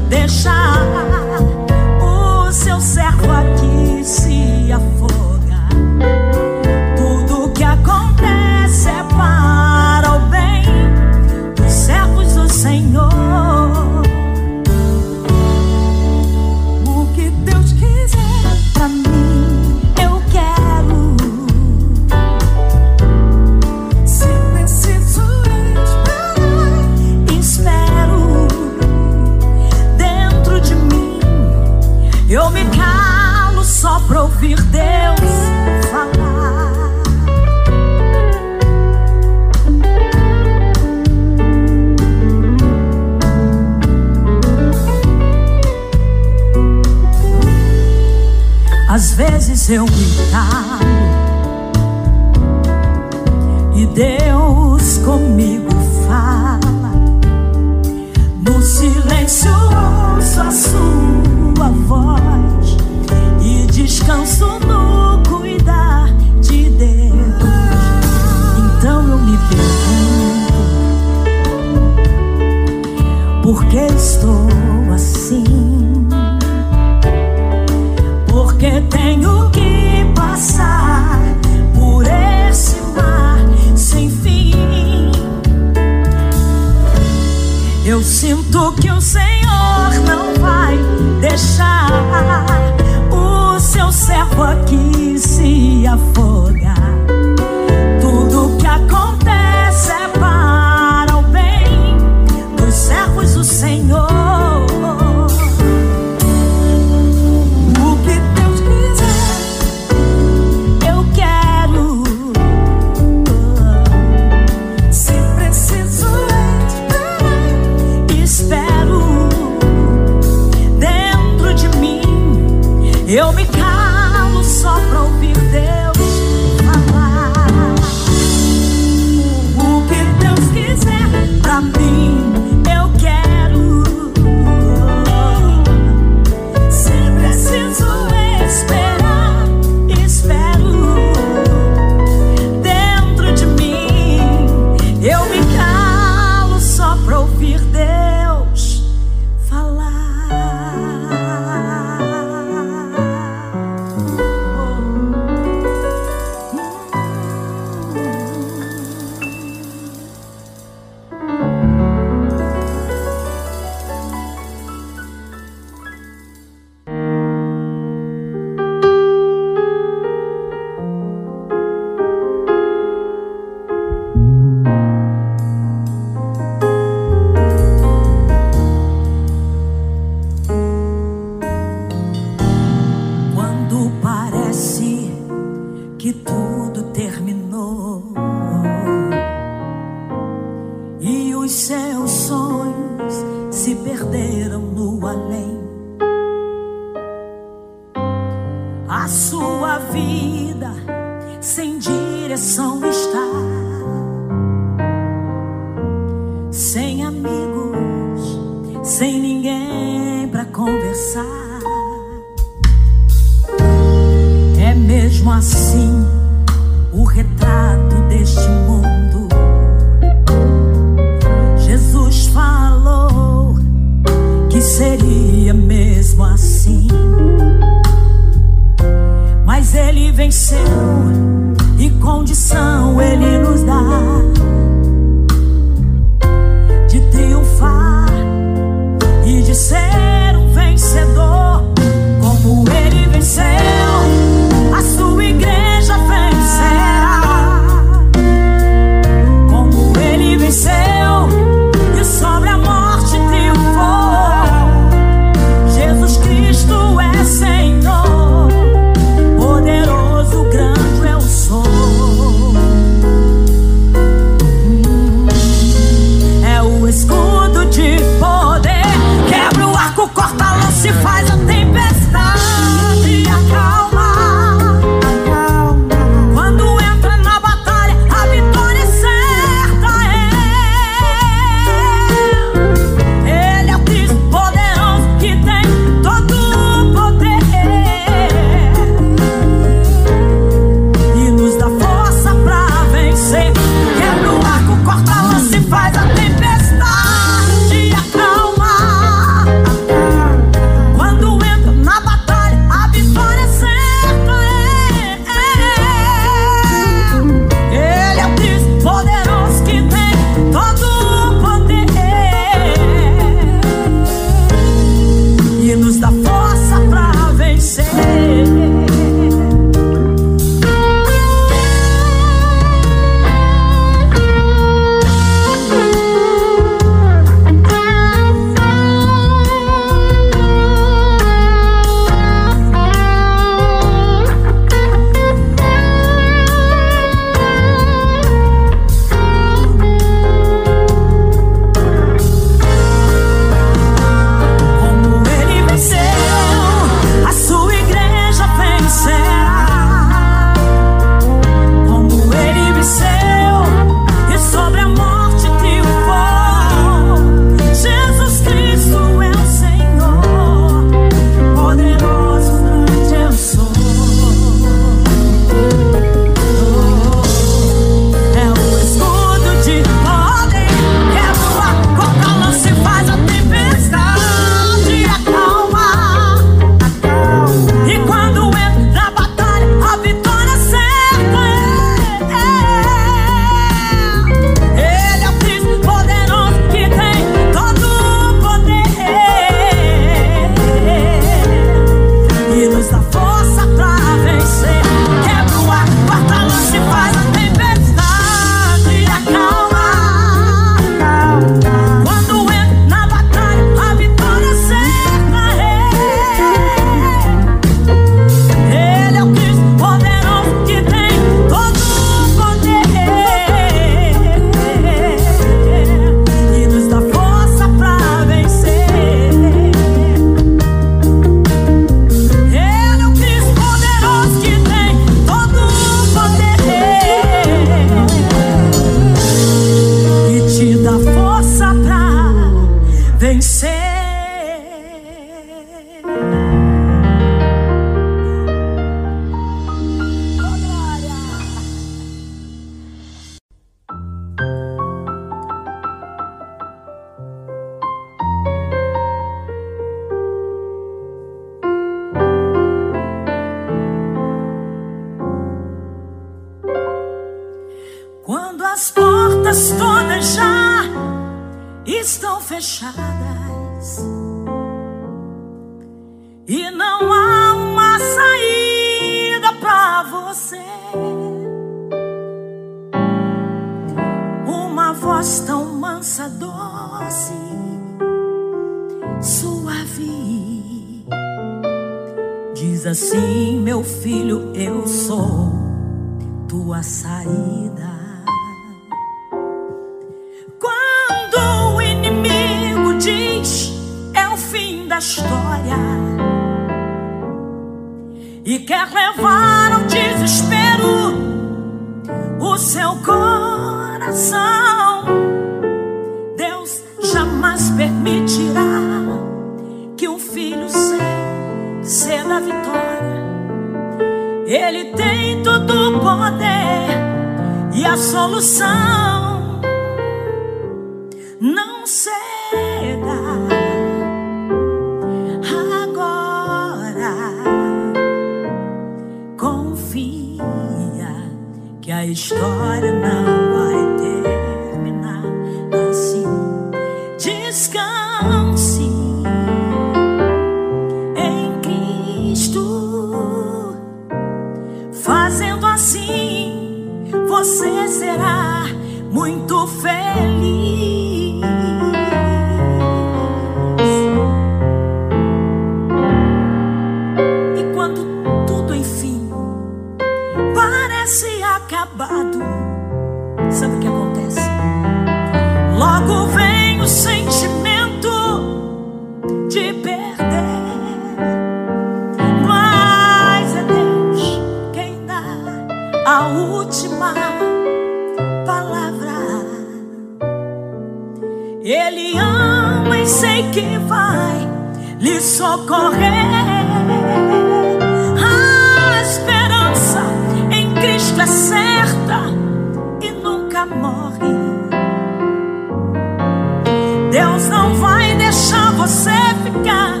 [SPEAKER 3] Deus não vai deixar você ficar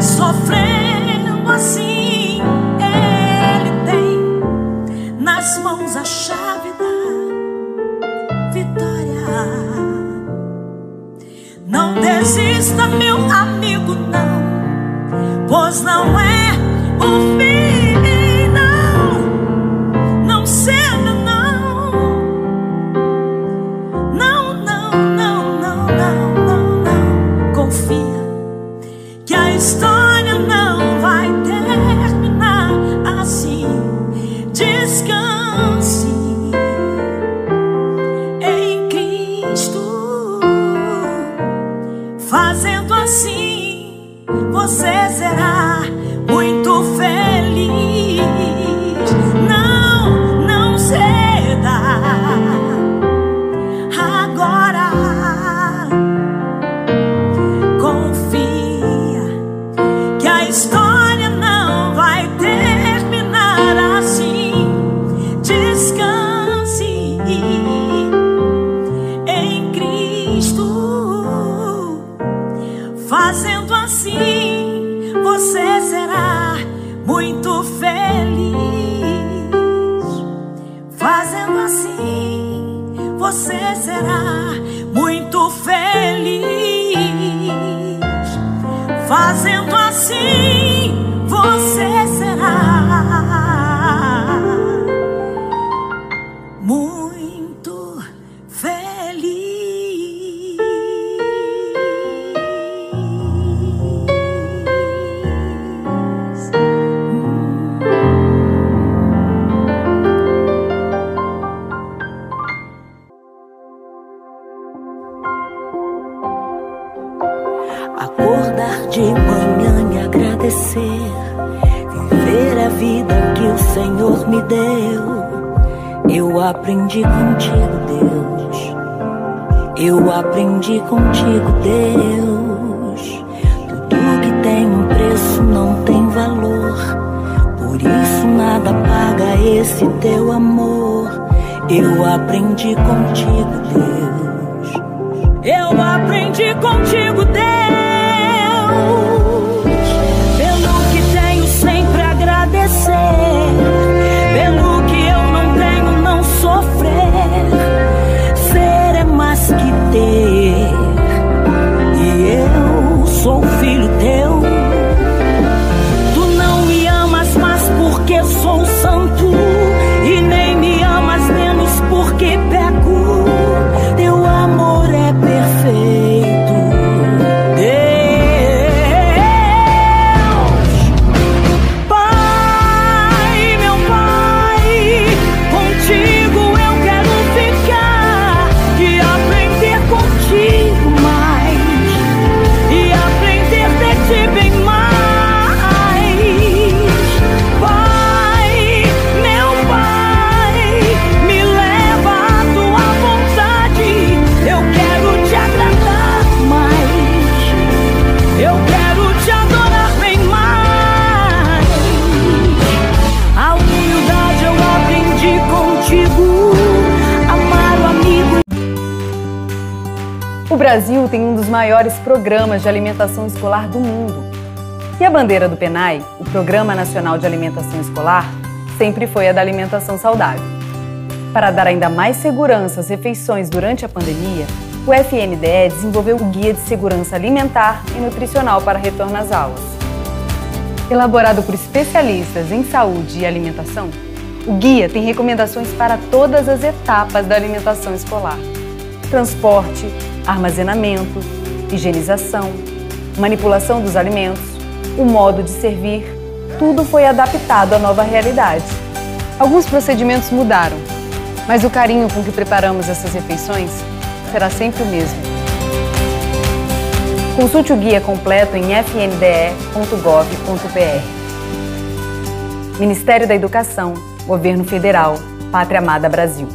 [SPEAKER 3] sofrendo assim. Ele tem nas mãos a chave da vitória. Não desista, meu amigo, não, pois não é o fim.
[SPEAKER 10] Maiores programas de alimentação escolar do mundo. E a bandeira do PENAI, o Programa Nacional de Alimentação Escolar, sempre foi a da alimentação saudável. Para dar ainda mais segurança às refeições durante a pandemia, o FNDE desenvolveu o Guia de Segurança Alimentar e Nutricional para retorno às aulas. Elaborado por especialistas em saúde e alimentação, o guia tem recomendações para todas as etapas da alimentação escolar: transporte, armazenamento, higienização, manipulação dos alimentos, o modo de servir, tudo foi adaptado à nova realidade. Alguns procedimentos mudaram, mas o carinho com que preparamos essas refeições será sempre o mesmo. Consulte o guia completo em fnde.gov.br. Ministério da Educação, Governo Federal, Pátria Amada Brasil.